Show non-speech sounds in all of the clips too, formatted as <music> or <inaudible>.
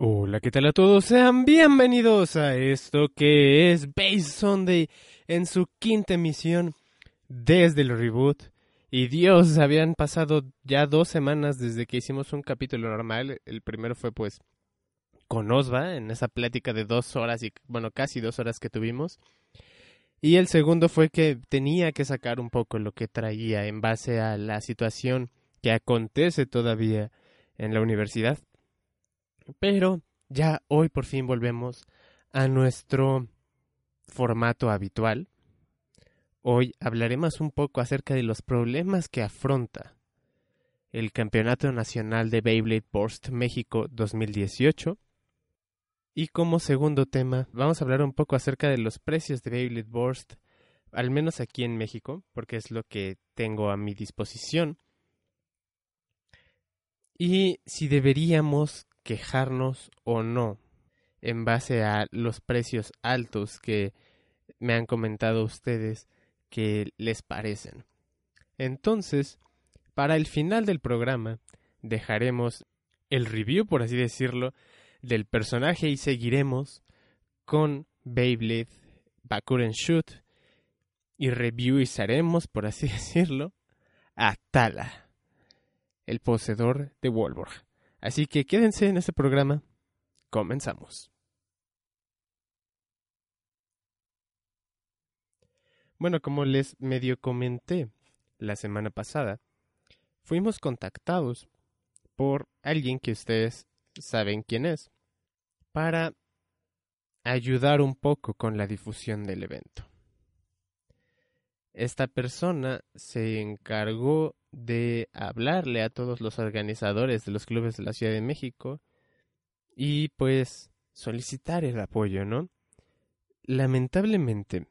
Hola, ¿qué tal a todos? Sean bienvenidos a esto que es Base Sunday en su quinta emisión desde el reboot. Y Dios, habían pasado ya dos semanas desde que hicimos un capítulo normal. El primero fue pues con Osva en esa plática de dos horas y bueno, casi dos horas que tuvimos. Y el segundo fue que tenía que sacar un poco lo que traía en base a la situación que acontece todavía en la universidad. Pero ya hoy por fin volvemos a nuestro formato habitual. Hoy hablaremos un poco acerca de los problemas que afronta el Campeonato Nacional de Beyblade Burst México 2018. Y como segundo tema, vamos a hablar un poco acerca de los precios de Beyblade Burst, al menos aquí en México, porque es lo que tengo a mi disposición. Y si deberíamos quejarnos o no en base a los precios altos que me han comentado ustedes que les parecen. Entonces, para el final del programa, dejaremos el review, por así decirlo, del personaje y seguiremos con Beyblade Bakuren Shoot y reviewizaremos, por así <laughs> decirlo, a Tala, el poseedor de Wolborg. Así que quédense en este programa. Comenzamos. Bueno, como les medio comenté la semana pasada, fuimos contactados por alguien que ustedes saben quién es para ayudar un poco con la difusión del evento. Esta persona se encargó de hablarle a todos los organizadores de los clubes de la Ciudad de México y pues solicitar el apoyo, ¿no? Lamentablemente,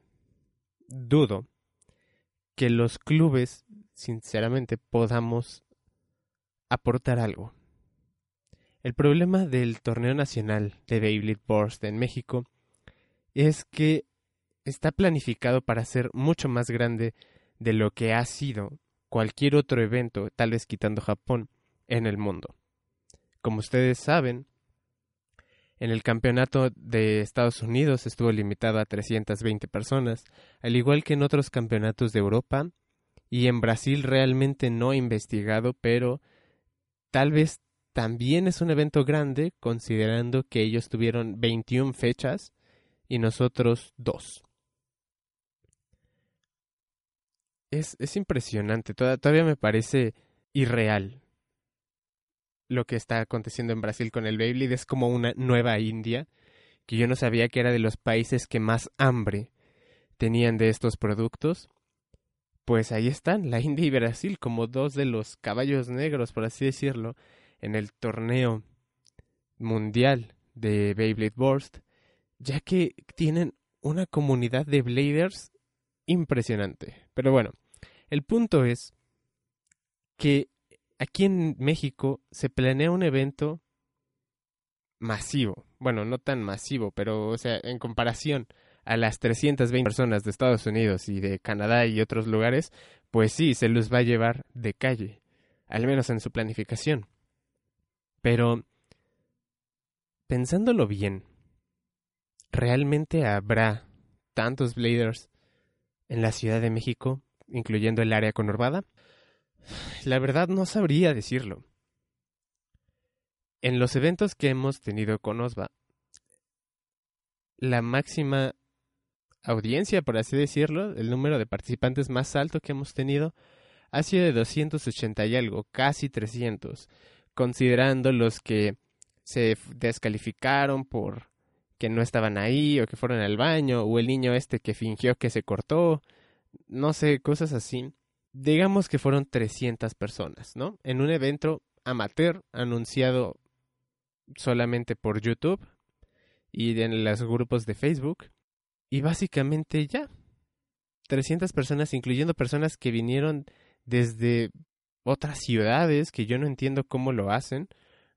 dudo que los clubes, sinceramente, podamos aportar algo. El problema del torneo nacional de Beyblade Burst en México es que está planificado para ser mucho más grande de lo que ha sido cualquier otro evento, tal vez quitando Japón, en el mundo. Como ustedes saben, en el campeonato de Estados Unidos estuvo limitado a 320 personas, al igual que en otros campeonatos de Europa, y en Brasil realmente no he investigado, pero tal vez también es un evento grande, considerando que ellos tuvieron 21 fechas y nosotros dos. Es, es impresionante, todavía me parece irreal lo que está aconteciendo en Brasil con el Beyblade. Es como una nueva India, que yo no sabía que era de los países que más hambre tenían de estos productos. Pues ahí están, la India y Brasil, como dos de los caballos negros, por así decirlo, en el torneo mundial de Beyblade Burst, ya que tienen una comunidad de bladers impresionante. Pero bueno, el punto es que aquí en México se planea un evento masivo. Bueno, no tan masivo, pero o sea, en comparación a las 320 personas de Estados Unidos y de Canadá y otros lugares, pues sí, se los va a llevar de calle, al menos en su planificación. Pero, pensándolo bien, ¿realmente habrá tantos Bladers en la Ciudad de México, incluyendo el área conurbada? La verdad no sabría decirlo. En los eventos que hemos tenido con Osva, la máxima audiencia, por así decirlo, el número de participantes más alto que hemos tenido, ha sido de 280 y algo, casi 300, considerando los que se descalificaron por que no estaban ahí o que fueron al baño o el niño este que fingió que se cortó, no sé, cosas así. Digamos que fueron 300 personas, ¿no? En un evento amateur anunciado solamente por YouTube y en los grupos de Facebook. Y básicamente ya. 300 personas, incluyendo personas que vinieron desde otras ciudades que yo no entiendo cómo lo hacen.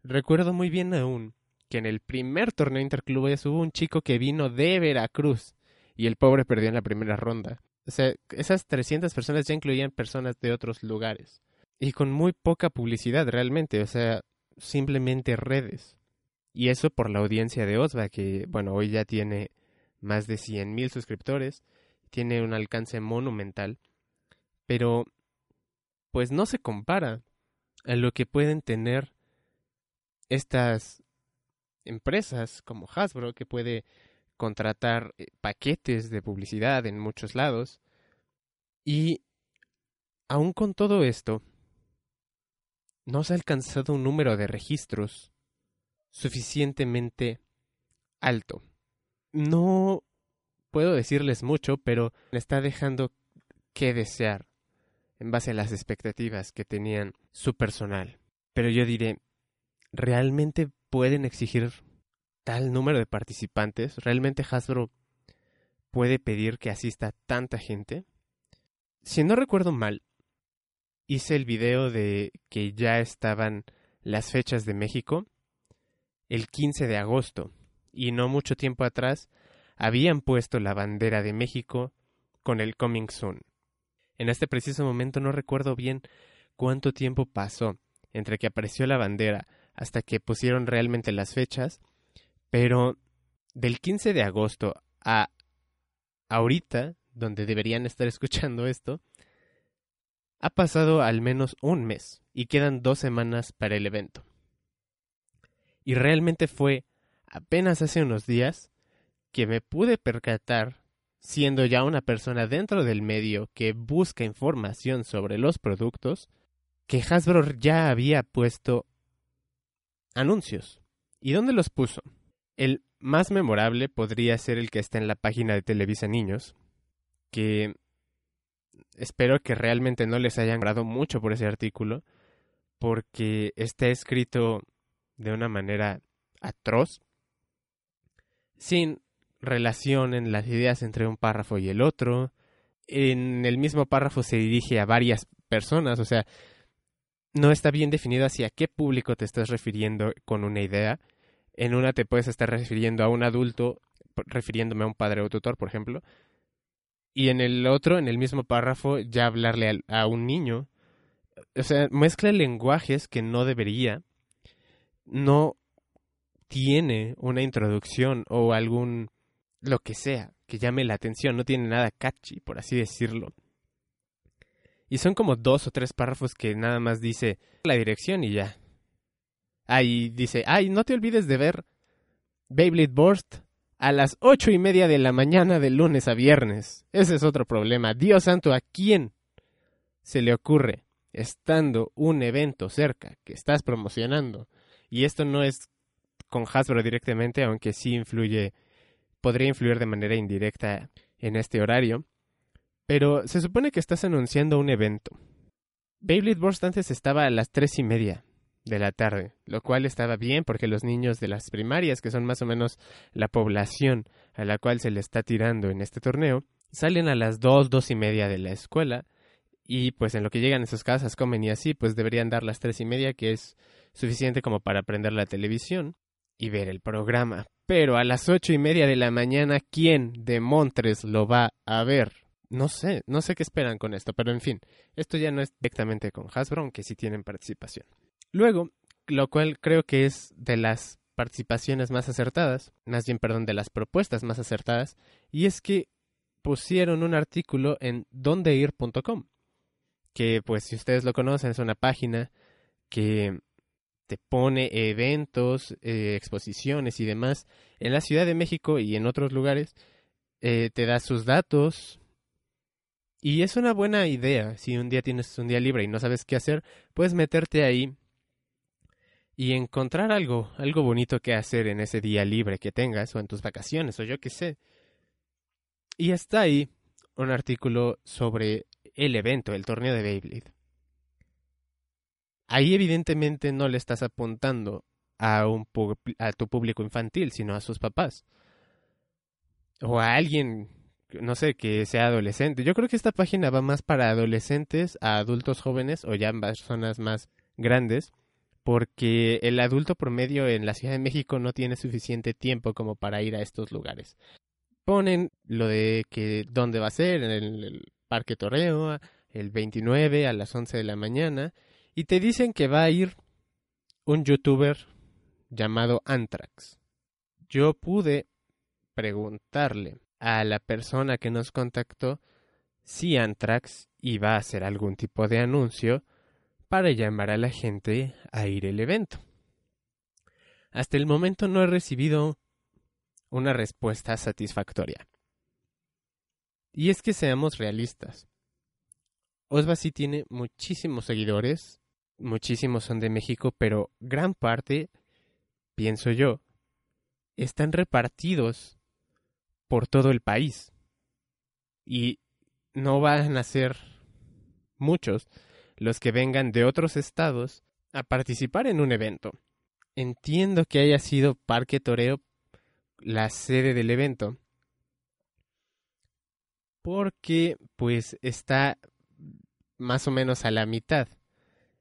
Recuerdo muy bien aún que en el primer torneo interclubes hubo un chico que vino de Veracruz y el pobre perdió en la primera ronda. O sea, esas 300 personas ya incluían personas de otros lugares y con muy poca publicidad realmente, o sea, simplemente redes. Y eso por la audiencia de Osva, que bueno, hoy ya tiene más de 100.000 suscriptores, tiene un alcance monumental, pero pues no se compara a lo que pueden tener estas empresas como Hasbro, que puede contratar eh, paquetes de publicidad en muchos lados. Y aún con todo esto, no se ha alcanzado un número de registros suficientemente alto. No puedo decirles mucho, pero me está dejando que desear en base a las expectativas que tenían su personal. Pero yo diré, ¿realmente pueden exigir tal número de participantes? ¿Realmente Hasbro puede pedir que asista tanta gente? Si no recuerdo mal, hice el video de que ya estaban las fechas de México el 15 de agosto y no mucho tiempo atrás habían puesto la bandera de México con el Coming Soon. En este preciso momento no recuerdo bien cuánto tiempo pasó entre que apareció la bandera hasta que pusieron realmente las fechas, pero del 15 de agosto a ahorita, donde deberían estar <laughs> escuchando esto, ha pasado al menos un mes y quedan dos semanas para el evento. Y realmente fue apenas hace unos días que me pude percatar, siendo ya una persona dentro del medio que busca información sobre los productos, que Hasbro ya había puesto anuncios. ¿Y dónde los puso? El más memorable podría ser el que está en la página de Televisa Niños, que espero que realmente no les hayan grado mucho por ese artículo, porque está escrito de una manera atroz, sin relación en las ideas entre un párrafo y el otro. En el mismo párrafo se dirige a varias personas, o sea, no está bien definido hacia qué público te estás refiriendo con una idea. En una te puedes estar refiriendo a un adulto, refiriéndome a un padre o tutor, por ejemplo. Y en el otro, en el mismo párrafo, ya hablarle a, a un niño. O sea, mezcla lenguajes que no debería. No tiene una introducción o algún lo que sea que llame la atención, no tiene nada catchy, por así decirlo. Y son como dos o tres párrafos que nada más dice la dirección y ya. Ahí dice, ay, no te olvides de ver Beyblade Burst a las ocho y media de la mañana de lunes a viernes. Ese es otro problema. Dios santo, ¿a quién se le ocurre, estando un evento cerca que estás promocionando? Y esto no es con Hasbro directamente, aunque sí influye podría influir de manera indirecta en este horario, pero se supone que estás anunciando un evento. Beyblade Burst antes estaba a las tres y media de la tarde, lo cual estaba bien porque los niños de las primarias, que son más o menos la población a la cual se le está tirando en este torneo, salen a las dos, dos y media de la escuela y pues en lo que llegan a sus casas comen y así, pues deberían dar las tres y media, que es suficiente como para prender la televisión y ver el programa. Pero a las ocho y media de la mañana, ¿quién de Montres lo va a ver? No sé, no sé qué esperan con esto, pero en fin, esto ya no es directamente con Hasbro, aunque sí tienen participación. Luego, lo cual creo que es de las participaciones más acertadas, más bien, perdón, de las propuestas más acertadas, y es que pusieron un artículo en dondeir.com, que pues si ustedes lo conocen es una página que te pone eventos, eh, exposiciones y demás en la Ciudad de México y en otros lugares, eh, te da sus datos. Y es una buena idea. Si un día tienes un día libre y no sabes qué hacer, puedes meterte ahí y encontrar algo, algo bonito que hacer en ese día libre que tengas o en tus vacaciones o yo qué sé. Y está ahí un artículo sobre el evento, el torneo de Beyblade ahí evidentemente no le estás apuntando a, un a tu público infantil, sino a sus papás. O a alguien, no sé, que sea adolescente. Yo creo que esta página va más para adolescentes, a adultos jóvenes o ya personas más grandes, porque el adulto promedio en la Ciudad de México no tiene suficiente tiempo como para ir a estos lugares. Ponen lo de que dónde va a ser, en el, Parque Torreo, el 29 a las 11 de la mañana, y te dicen que va a ir un youtuber llamado Anthrax. Yo pude preguntarle a la persona que nos contactó si Anthrax iba a hacer algún tipo de anuncio para llamar a la gente a ir al evento. Hasta el momento no he recibido una respuesta satisfactoria. Y es que seamos realistas. Osva sí tiene muchísimos seguidores, muchísimos son de México, pero gran parte, pienso yo, están repartidos por todo el país. Y no van a ser muchos los que vengan de otros estados a participar en un evento. Entiendo que haya sido Parque Toreo la sede del evento, porque pues está más o menos a la mitad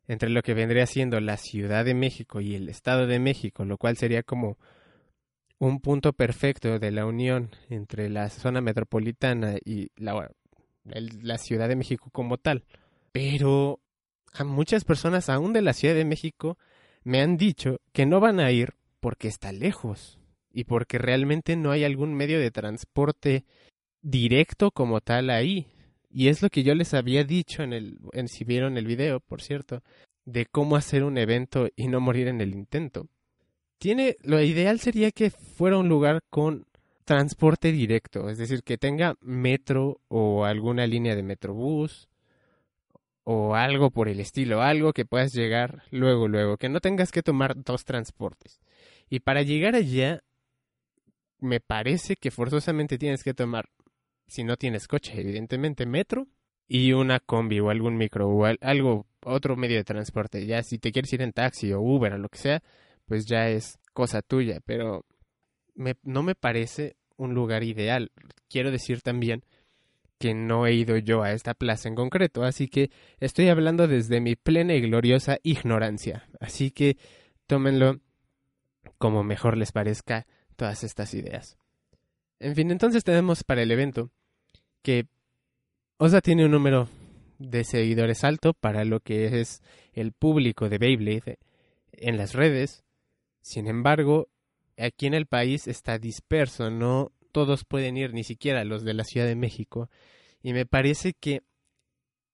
entre lo que vendría siendo la Ciudad de México y el Estado de México, lo cual sería como un punto perfecto de la unión entre la zona metropolitana y la, Ciudad de México como tal. Pero a muchas personas aún de la Ciudad de México me han dicho que no van a ir porque está lejos y porque realmente no hay algún medio de transporte directo como tal ahí. Y es lo que yo les había dicho en el, en, si vieron el video, por cierto, de cómo hacer un evento y no morir en el intento. Tiene, lo ideal sería que fuera un lugar con transporte directo, es decir, que tenga metro o alguna línea de metrobús o algo por el estilo, algo que puedas llegar luego, luego, que no tengas que tomar dos transportes. Y para llegar allá, me parece que forzosamente tienes que tomar si no tienes coche, evidentemente metro y una combi o algún micro o algo, otro medio de transporte. Ya si te quieres ir en taxi o Uber o lo que sea, pues ya es cosa tuya, pero me, no me parece un lugar ideal. Quiero decir también que no he ido yo a esta plaza en concreto, así que estoy hablando desde mi plena y gloriosa ignorancia. Así que tómenlo como mejor les parezca todas estas ideas. En fin, entonces tenemos para el evento que Osa tiene un número de seguidores alto para lo que es el público de Beyblade en las redes. Sin embargo, aquí en el país está disperso, no todos pueden ir, ni siquiera los de la Ciudad de México. Y me parece que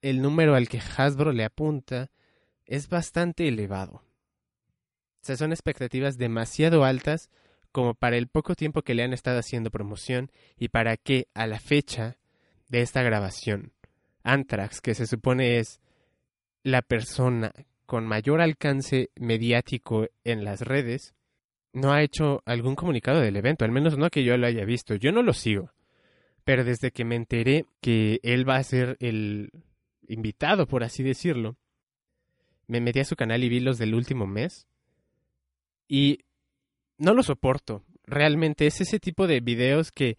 el número al que Hasbro le apunta es bastante elevado. O sea, son expectativas demasiado altas como para el poco tiempo que le han estado haciendo promoción y para que a la fecha de esta grabación, Anthrax, que se supone es la persona con mayor alcance mediático en las redes, no ha hecho algún comunicado del evento, al menos no que yo lo haya visto. Yo no lo sigo. Pero desde que me enteré que él va a ser el invitado, por así decirlo, me metí a su canal y vi los del último mes. Y no lo soporto. Realmente es ese tipo de videos que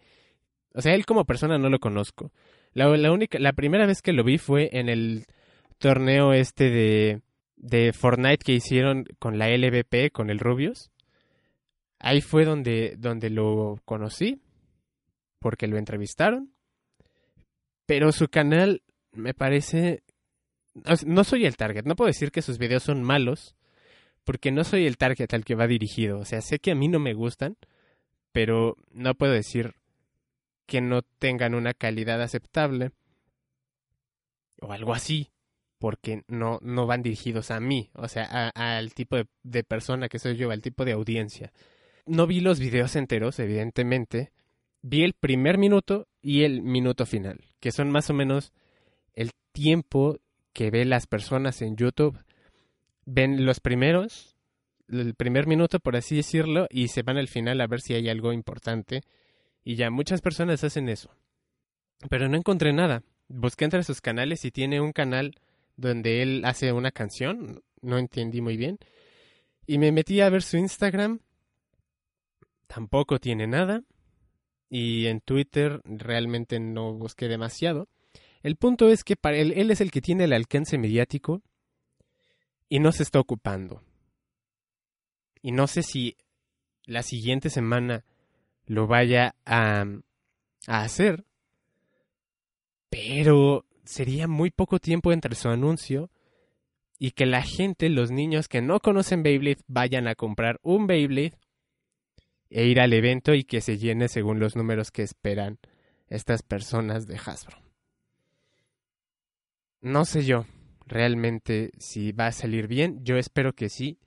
o sea, él como persona no lo conozco. La, única, la primera vez que lo vi fue en el torneo este de, de Fortnite que hicieron con la LVP, con el Rubius. Ahí fue donde, donde lo conocí, porque lo entrevistaron. Pero su canal me parece... No soy el target, no puedo decir que sus videos son malos, porque no soy el target al que va dirigido. O sea, sé que a mí no me gustan, pero no puedo decir que no tengan una calidad aceptable o algo así, porque no, no van dirigidos a mí, o sea, al tipo de, persona que soy yo, al tipo de audiencia. No vi los videos enteros, evidentemente, vi el primer minuto y el minuto final, que son más o menos el tiempo que ven las personas en YouTube. Ven los primeros, el primer minuto, por así decirlo, y se van al final a ver si hay algo importante y ya muchas personas hacen eso. Pero no encontré nada. Busqué entre sus canales y tiene un canal donde él hace una canción. No entendí muy bien. Y me metí a ver su Instagram. Tampoco tiene nada. Y en Twitter realmente no busqué demasiado. El punto es que para él, es el que tiene el alcance mediático y no se está ocupando. Y no sé si la siguiente semana lo vaya a, a hacer. Pero sería muy poco tiempo entre su anuncio y que la gente, los niños que no conocen Beyblade, vayan a comprar un Beyblade e ir al evento y que se llene según los números que esperan estas personas de Hasbro. No sé yo realmente si va a salir bien, yo espero que sí,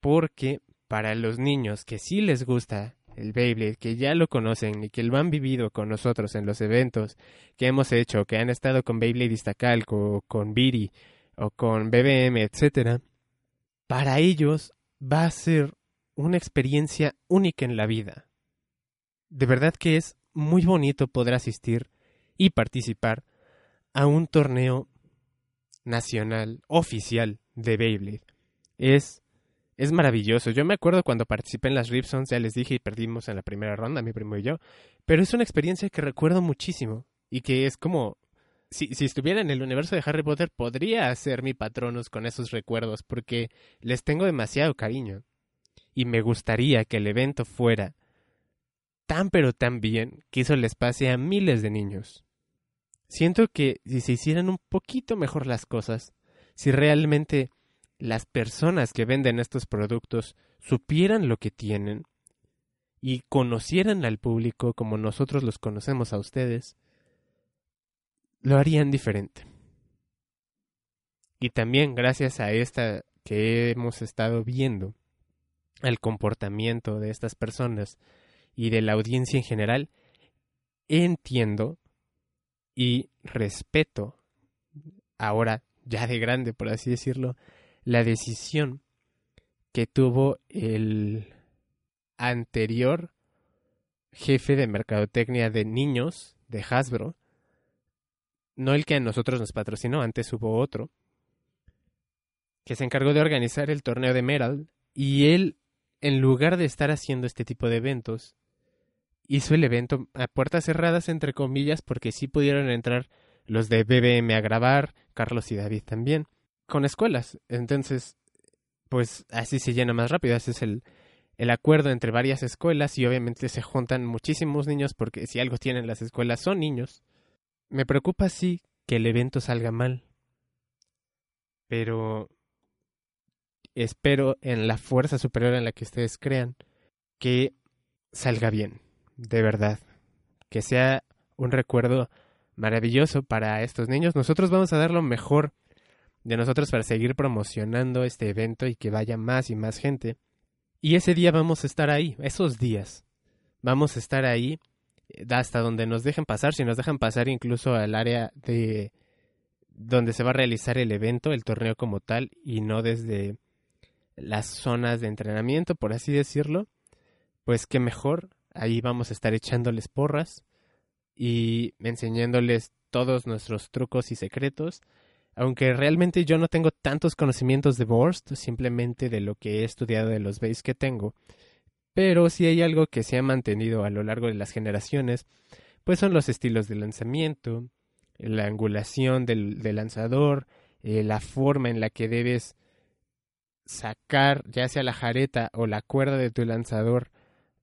porque para los niños que sí les gusta el Beyblade, que ya lo conocen y que lo han vivido con nosotros en los eventos que hemos hecho, que han estado con Beyblade Iztacalco, con Biri o con BBM, etcétera, para ellos va a ser una experiencia única en la vida. De verdad que es muy bonito poder asistir y participar a un torneo nacional oficial de Beyblade. Es es maravilloso. Yo me acuerdo cuando participé en las Ripsons, ya les dije y perdimos en la primera ronda, mi primo y yo, pero es una experiencia que recuerdo muchísimo y que es como si, si estuviera en el universo de Harry Potter podría ser mi patronos con esos recuerdos porque les tengo demasiado cariño y me gustaría que el evento fuera tan pero tan bien que eso les pase a miles de niños. Siento que si se hicieran un poquito mejor las cosas, si realmente las personas que venden estos productos supieran lo que tienen y conocieran al público como nosotros los conocemos a ustedes, lo harían diferente. Y también gracias a esta que hemos estado viendo, al comportamiento de estas personas y de la audiencia en general, entiendo y respeto, ahora ya de grande, por así decirlo, la decisión que tuvo el anterior jefe de mercadotecnia de niños de Hasbro, no el que a nosotros nos patrocinó, antes hubo otro, que se encargó de organizar el torneo de Meral, y él, en lugar de estar haciendo este tipo de eventos, hizo el evento a puertas cerradas, entre comillas, porque sí pudieron entrar los de BBM a grabar, Carlos y David también, con escuelas. Entonces, pues así se llena más rápido. Ese es el, el acuerdo entre varias escuelas y obviamente se juntan muchísimos niños porque si algo tienen las escuelas son niños. Me preocupa sí que el evento salga mal. Pero espero en la fuerza superior en la que ustedes crean que salga bien de verdad, que sea un recuerdo maravilloso para estos niños. Nosotros vamos a dar lo mejor de nosotros para seguir promocionando este evento y que vaya más y más gente. Y ese día vamos a estar ahí, esos días. Vamos a estar ahí eh, hasta donde nos dejen pasar, si nos dejan pasar incluso al área de donde se va a realizar el evento, el torneo como tal, y no desde las zonas de entrenamiento, por así decirlo, pues qué mejor Ahí vamos a estar echándoles porras y enseñándoles todos nuestros trucos y secretos. Aunque realmente yo no tengo tantos conocimientos de Borst, simplemente de lo que he estudiado de los bays que tengo. Pero si hay algo que se ha mantenido a lo largo de las generaciones, pues son los estilos de lanzamiento, la angulación del, lanzador, eh, la forma en la que debes sacar ya sea la jareta o la cuerda de tu lanzador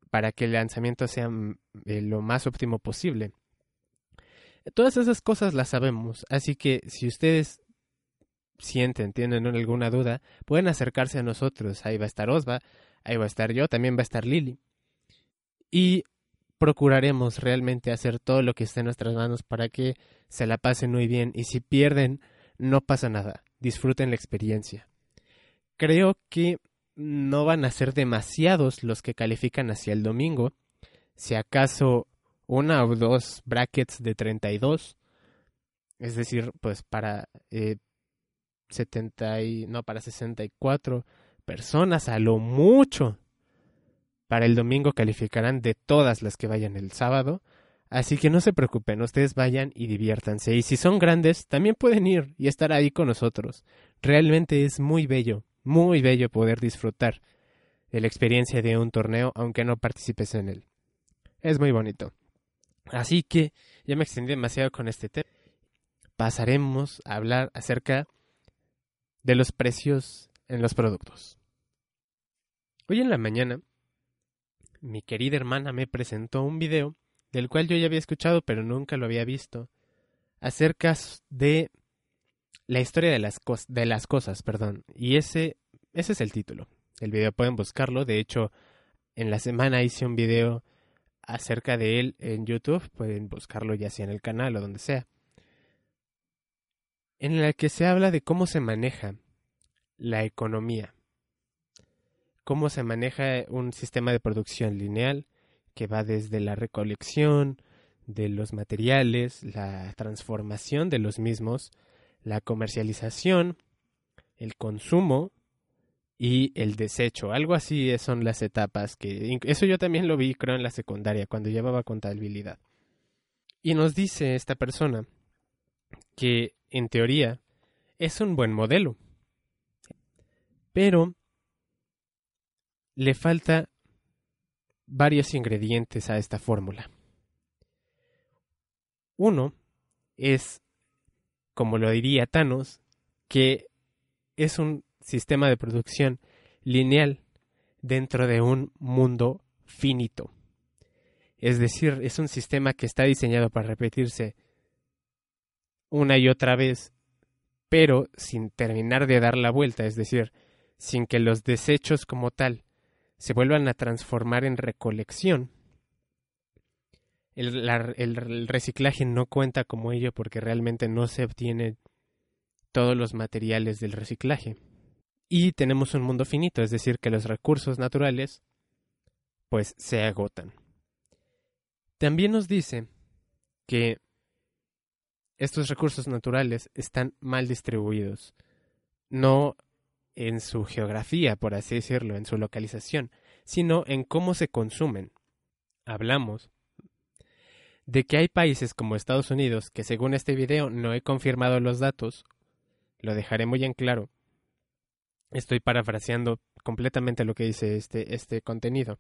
para que el lanzamiento sea mm, eh, lo más óptimo posible. Todas esas cosas las sabemos, así que si ustedes sienten, tienen alguna duda, pueden acercarse a nosotros. Ahí va a estar Osva, ahí va a estar yo, también va a estar Lily. Y procuraremos realmente hacer todo lo que esté en nuestras manos para que se la pasen muy bien y si pierden, no pasa nada. Disfruten la experiencia. Creo que no van a ser demasiados los que califican hacia el domingo. Si acaso una o dos brackets de 32. Es decir, pues para eh, 70 y, no, para 64 personas a lo mucho. Para el domingo calificarán de todas las que vayan el sábado. Así que no se preocupen, ustedes vayan y diviértanse. Y si son grandes, también pueden ir y estar ahí con nosotros. Realmente es muy bello muy bello poder disfrutar de la experiencia de un torneo aunque no participes en él. Es muy bonito. Así que ya me extendí demasiado con este tema. Pasaremos a hablar acerca de los precios en los productos. Hoy en la mañana, mi querida hermana me presentó un video del cual yo ya había escuchado pero nunca lo había visto, acerca de la historia de las, de las cosas, perdón. Y ese, ese es el título. El video pueden buscarlo. De hecho, en la semana hice un video acerca de él en YouTube. Pueden buscarlo ya sea en el canal o donde sea. En el que se habla de cómo se maneja la economía. Cómo se maneja un sistema de producción lineal que va desde la recolección de los materiales, la transformación de los mismos, la comercialización, el consumo y el desecho. Algo así son las etapas que eso yo también lo vi creo en la secundaria cuando llevaba contabilidad. Y nos dice esta persona que en teoría es un buen modelo. Pero le falta varios ingredientes a esta fórmula. Uno es, como lo diría Thanos, que es un sistema de producción lineal dentro de un mundo finito. Es decir, es un sistema que está diseñado para repetirse una y otra vez, pero sin terminar de dar la vuelta, es decir, sin que los desechos como tal se vuelvan a transformar en recolección. El, reciclaje no cuenta como ello porque realmente no se obtiene todos los materiales del reciclaje. Y tenemos un mundo finito, es decir, que los recursos naturales pues se agotan. También nos dice que estos recursos naturales están mal distribuidos, no en su geografía, por así decirlo, en su localización, sino en cómo se consumen. Hablamos de que hay países como Estados Unidos, que según este video no he confirmado los datos, lo dejaré muy en claro, Estoy parafraseando completamente lo que dice este, este contenido.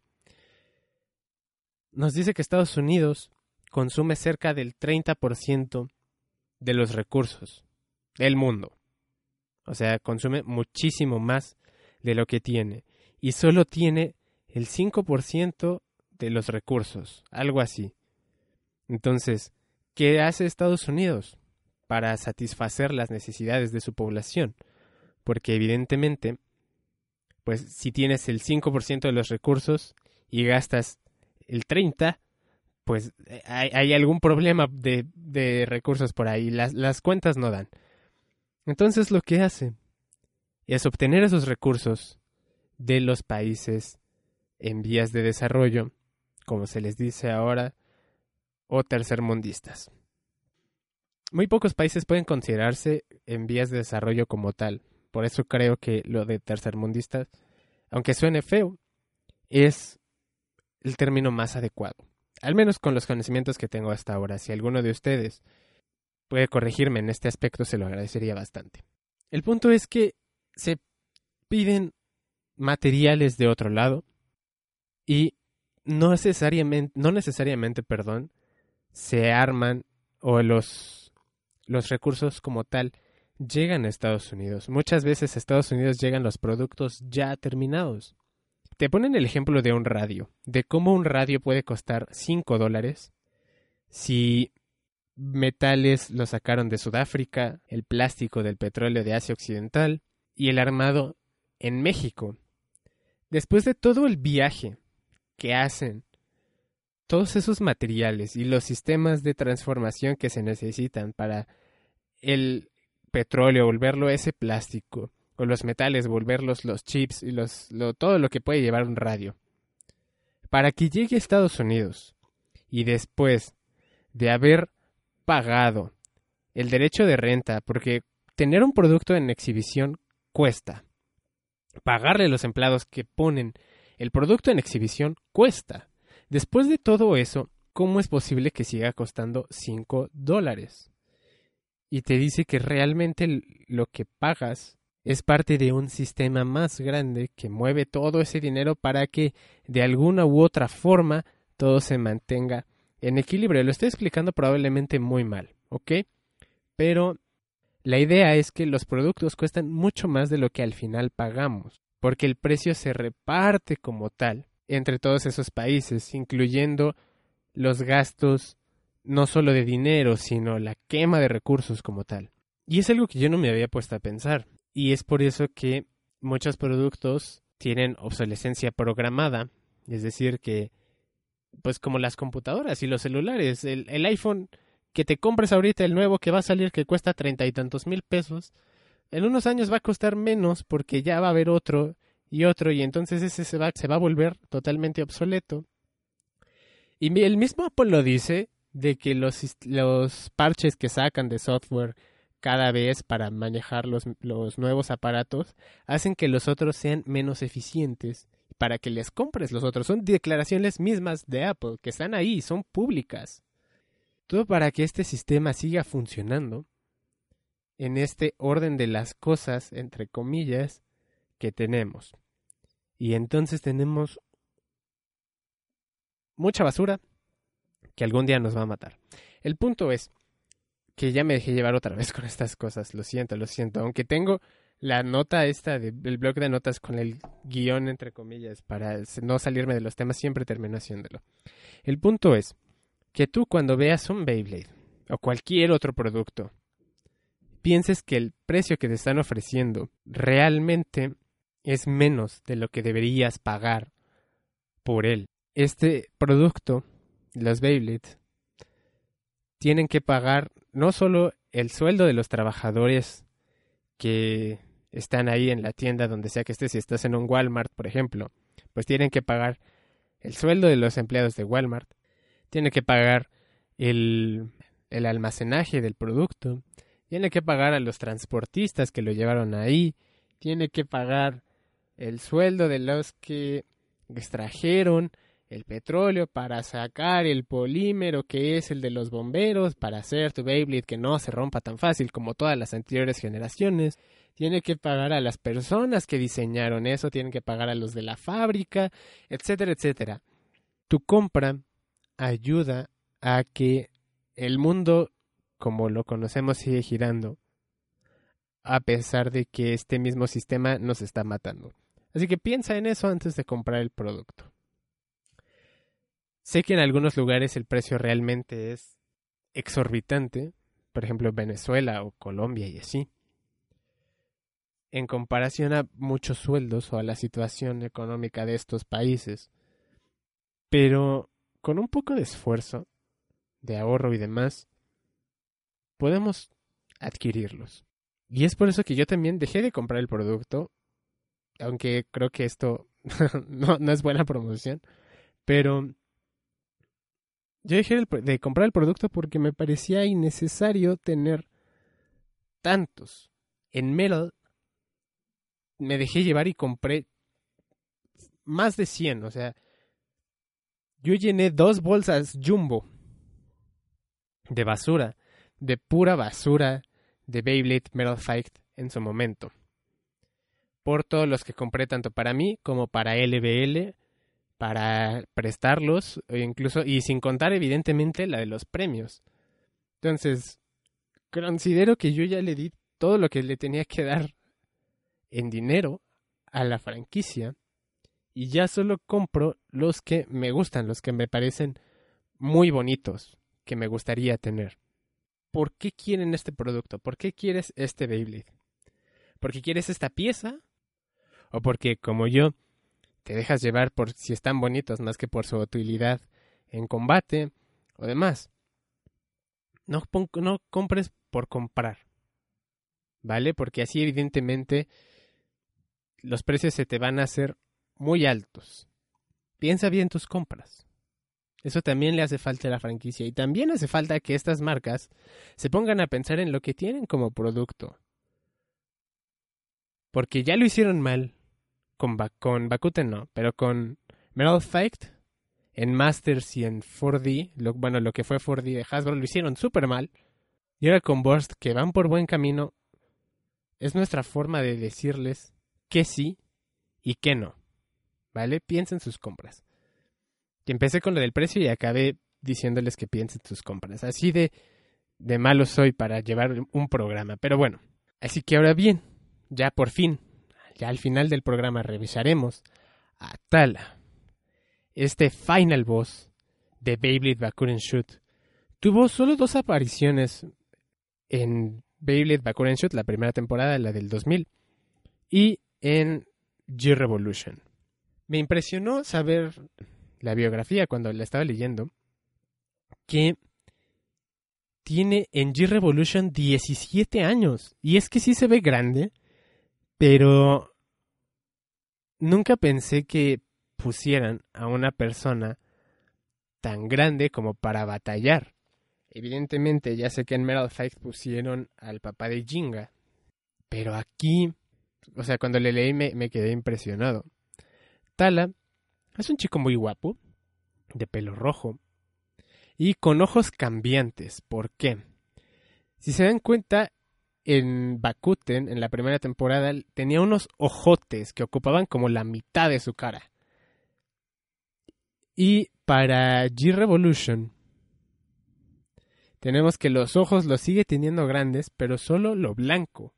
Nos dice que Estados Unidos consume cerca del 30% de los recursos del mundo. O sea, consume muchísimo más de lo que tiene. Y solo tiene el 5% de los recursos, algo así. Entonces, ¿qué hace Estados Unidos para satisfacer las necesidades de su población? Porque evidentemente, pues si tienes el 5% de los recursos y gastas el 30%, pues eh, hay, algún problema de, de, recursos por ahí, las, las cuentas no dan. Entonces lo que hace es obtener esos recursos de los países en vías de desarrollo, como se les dice ahora, o tercermundistas. Muy pocos países pueden considerarse en vías de desarrollo como tal, por eso creo que lo de tercermundistas, aunque suene feo, es el término más adecuado. Al menos con los conocimientos que tengo hasta ahora. Si alguno de ustedes puede corregirme en este aspecto, se lo agradecería bastante. El punto es que se piden materiales de otro lado y no necesariamente, no necesariamente, perdón, se arman o los, los recursos como tal llegan a Estados Unidos. Muchas veces a Estados Unidos llegan los productos ya terminados. Te ponen el ejemplo de un radio, de cómo un radio puede costar 5 dólares si metales lo sacaron de Sudáfrica, el plástico del petróleo de Asia Occidental y el armado en México. Después de todo el viaje que hacen, todos esos materiales y los sistemas de transformación que se necesitan para el petróleo, volverlo ese plástico, o los metales, volverlos los chips y los, todo lo que puede llevar un radio. Para que llegue a Estados Unidos y después de haber pagado el derecho de renta, porque tener un producto en exhibición cuesta. Pagarle a los empleados que ponen el producto en exhibición cuesta. Después de todo eso, ¿cómo es posible que siga costando 5 dólares? Y te dice que realmente lo que pagas es parte de un sistema más grande que mueve todo ese dinero para que de alguna u otra forma todo se mantenga en equilibrio. Lo estoy explicando probablemente muy mal, ¿ok? Pero la idea es que los productos cuestan mucho más de lo que al final pagamos, porque el precio se reparte como tal entre todos esos países, incluyendo los gastos no solo de dinero, sino la quema de recursos como tal. Y es algo que yo no me había puesto a pensar. Y es por eso que muchos productos tienen obsolescencia programada. Es decir, que, pues como las computadoras y los celulares, el, el iPhone que te compres ahorita, el nuevo que va a salir que cuesta treinta y tantos mil pesos, en unos años va a costar menos porque ya va a haber otro y otro y entonces ese se va, se va a volver totalmente obsoleto. Y el mismo Apple lo dice de que los, parches que sacan de software cada vez para manejar los nuevos aparatos hacen que los otros sean menos eficientes para que les compres los otros. Son declaraciones mismas de Apple que están ahí, son públicas. Todo para que este sistema siga funcionando en este orden de las cosas, entre comillas, que tenemos. Y entonces tenemos mucha basura que algún día nos va a matar. El punto es que ya me dejé llevar otra vez <laughs> con estas cosas. Lo siento, lo siento. Aunque tengo la nota esta del blog de notas con el guion entre comillas para no salirme de los temas, siempre termino haciéndolo. El punto es que tú cuando veas un Beyblade o cualquier otro producto pienses que el precio que te están ofreciendo realmente es menos de lo que deberías pagar por él. Este producto, los Beyblades, tienen que pagar no solo el sueldo de los trabajadores que están ahí en la tienda donde sea que estés, si estás en un Walmart, por ejemplo, pues tienen que pagar el sueldo de los empleados de Walmart, tienen que pagar el, el almacenaje del producto, tiene que pagar a los transportistas que lo llevaron ahí, tiene que pagar el sueldo de los que extrajeron el petróleo para sacar el polímero que es el de los bomberos para hacer tu Beyblade que no se rompa tan fácil como todas las anteriores generaciones. Tiene que pagar a las personas que diseñaron eso, tienen que pagar a los de la fábrica, etcétera, etcétera. Tu compra ayuda a que el mundo como lo conocemos sigue girando, a pesar de que este mismo sistema nos está matando. Así que piensa en eso antes de comprar el producto. Sé que en algunos lugares el precio realmente es exorbitante, por ejemplo Venezuela o Colombia y así, en comparación a muchos sueldos o a la situación económica de estos países. Pero con un poco de esfuerzo, de ahorro y demás, podemos adquirirlos. Y es por eso que yo también dejé de comprar el producto, aunque creo que esto <laughs> no, es buena promoción, pero yo dejé de comprar el producto porque me parecía innecesario tener tantos. En Metal me dejé llevar y compré más de 100, o sea, yo llené dos bolsas jumbo de basura de pura basura de Beyblade Metal Fight en su momento. Por todos los que compré tanto para mí como para LBL, para prestarlos, e incluso, y sin contar evidentemente la de los premios. Entonces, considero que yo ya le di todo lo que le tenía que dar en dinero a la franquicia y ya solo compro los que me gustan, los que me parecen muy bonitos, que me gustaría tener. ¿por qué quieren este producto? ¿Por qué quieres este Beyblade? ¿Porque quieres esta pieza? ¿O porque, como yo, te dejas llevar por si están bonitos más que por su utilidad en combate o demás? No, no compres por comprar. ¿Vale? Porque así evidentemente los precios se te van a hacer muy altos. Piensa bien tus compras. Eso también le hace falta a la franquicia y también hace falta que estas marcas se pongan a pensar en lo que tienen como producto. Porque ya lo hicieron mal con, con Bakuten no, pero con Metal Fight en Masters y en 4D, lo, bueno, lo que fue 4D de Hasbro lo hicieron súper mal. Y ahora con Burst, que van por buen camino, es nuestra forma de decirles que sí y que no. ¿Vale? Piensen sus compras empecé con lo del precio y acabé diciéndoles que piensen sus compras. Así de, de malo soy para llevar un programa. Pero bueno, así que ahora bien, ya por fin, ya al final del programa revisaremos a Tala. Este final boss de Beyblade Bakuren Shoot tuvo solo dos apariciones en Beyblade Bakuran Shoot, la primera temporada, la del 2000, y en G-Revolution. Me impresionó saber la biografía cuando la estaba leyendo, que tiene en G-Revolution 17 años. Y es que sí se ve grande, pero nunca pensé que pusieran a una persona tan grande como para batallar. Evidentemente, ya sé que en Metal Fight pusieron al papá de Jinga, pero aquí, o sea, cuando le leí me, me quedé impresionado. Tala es un chico muy guapo, de pelo rojo, y con ojos cambiantes. ¿Por qué? Si se dan cuenta, en Bakuten, en la primera temporada, tenía unos ojotes que ocupaban como la mitad de su cara. Y para G-Revolution, tenemos que los ojos los sigue teniendo grandes, pero solo lo blanco.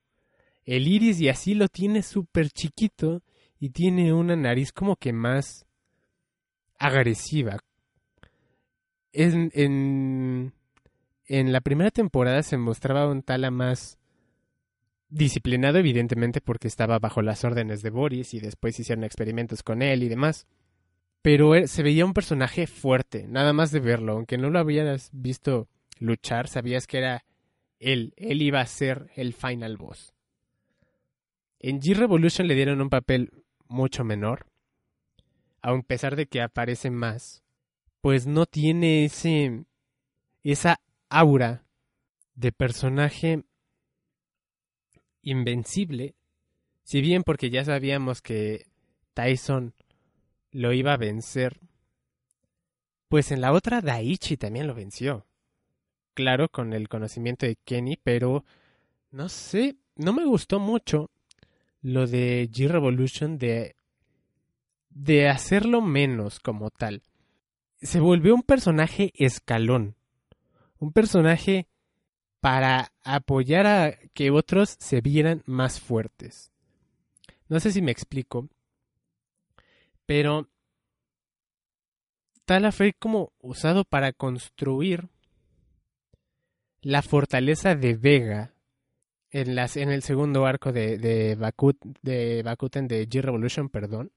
El iris y así lo tiene súper chiquito y tiene una nariz como que más agresiva. En, en, en la primera temporada se mostraba un Tala más disciplinado, evidentemente, porque estaba bajo las órdenes de Boris y después hicieron experimentos con él y demás. Pero se veía un personaje fuerte, nada más de verlo, aunque no lo habías visto luchar, sabías que era él, él iba a ser el final boss. En G-Revolution le dieron un papel mucho menor, a pesar de que aparece más, pues no tiene ese esa aura de personaje invencible, si bien porque ya sabíamos que Tyson lo iba a vencer. Pues en la otra Daichi también lo venció. Claro, con el conocimiento de Kenny, pero no sé, no me gustó mucho lo de G-Revolution de de hacerlo menos como tal. Se volvió un personaje escalón. Un personaje para apoyar a que otros se vieran más fuertes. No sé si me explico. Pero Tala fue como usado para construir la fortaleza de Vega en, las, en el segundo arco de, de, Bakut, de Bakuten de G-Revolution, perdón.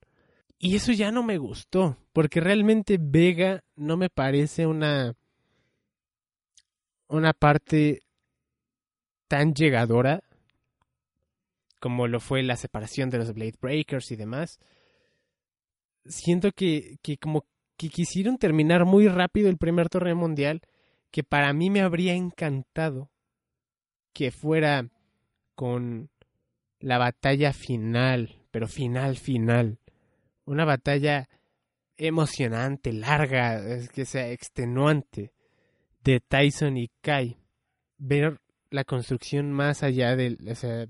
Y eso ya no me gustó, porque realmente Vega no me parece una, una parte tan llegadora como lo fue la separación de los Blade Breakers y demás siento que, que como que quisieron terminar muy rápido el primer torneo mundial, que para mí me habría encantado que fuera con la batalla final, pero final, final. Una batalla emocionante, larga, que sea extenuante de Tyson y Kai. Ver la construcción más allá del,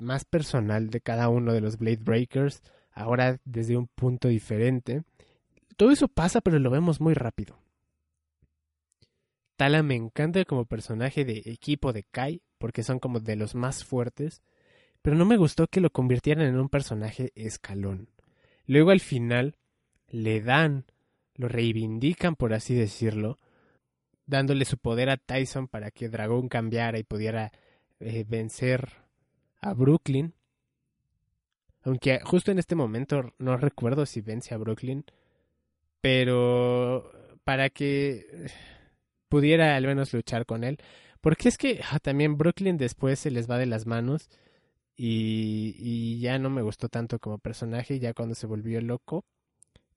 más personal de cada uno de los Blade Breakers ahora desde un punto diferente. Todo eso pasa, pero lo vemos muy rápido. Tala me encanta como personaje de equipo de Kai, porque son como de los más fuertes, pero no me gustó que lo convirtieran en un personaje escalón. Luego al final le dan, lo reivindican por así decirlo, dándole su poder a Tyson para que Dragón cambiara y pudiera eh, vencer a Brooklyn. Aunque justo en este momento no recuerdo si vence a Brooklyn. Pero para que pudiera al menos luchar con él. Porque es que ah, también Brooklyn después se les va de las manos. Y, y ya no me gustó tanto como personaje, ya cuando se volvió loco.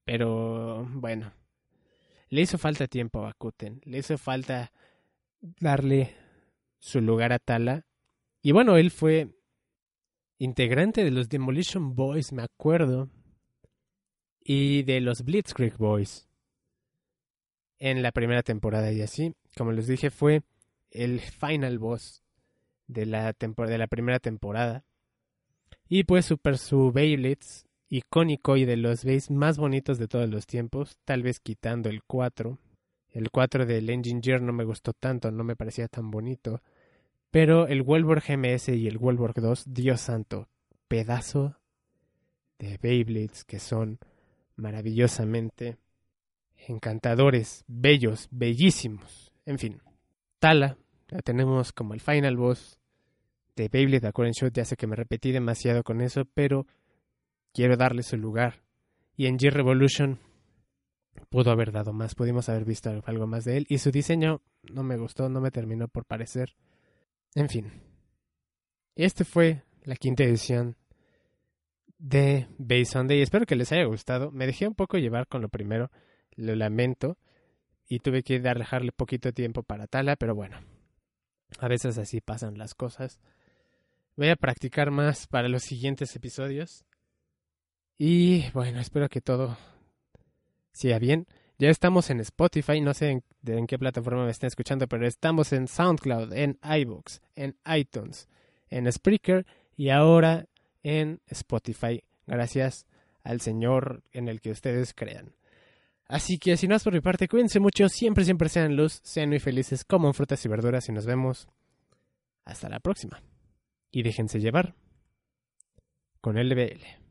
Pero bueno, le hizo falta tiempo a Bakuten, le hizo falta darle su lugar a Tala. Y bueno, él fue integrante de los Demolition Boys, me acuerdo, y de los Blitzkrieg Boys en la primera temporada y así, como les dije, fue el final boss de la, de la primera temporada. Y pues Super su Beyblitz, icónico y de los Bays más bonitos de todos los tiempos, tal vez quitando el 4. El 4 del Engine Gear no me gustó tanto, no me parecía tan bonito. Pero el Wolborg GMS y el Wolborg 2, Dios santo, pedazo de Beyblades que son maravillosamente encantadores, bellos, bellísimos. En fin, Tala la tenemos como el final boss de Beyblade Aquarium Shoot. Ya sé que me repetí demasiado con eso, pero quiero darle su lugar. Y en G-Revolution pudo haber dado más, pudimos haber visto algo más de él. Y su diseño no me gustó, no me terminó por parecer. En fin. Este fue la quinta edición de Bay Sunday. Espero que les haya gustado. Me dejé un poco llevar con lo primero. Lo lamento. Y tuve que dejarle poquito tiempo para Tala, pero bueno. A veces así pasan las cosas. Voy a practicar más para los siguientes episodios. Y bueno, espero que todo siga bien. Ya estamos en Spotify, no sé en, en, qué plataforma me estén escuchando, pero estamos en SoundCloud, en iBooks, en iTunes, en Spreaker y ahora en Spotify, gracias al Señor en el que ustedes crean. Así que si no es por mi parte, cuídense mucho, siempre, siempre sean luz, sean muy felices, coman frutas y verduras y nos vemos hasta la próxima. Y déjense llevar con LBL.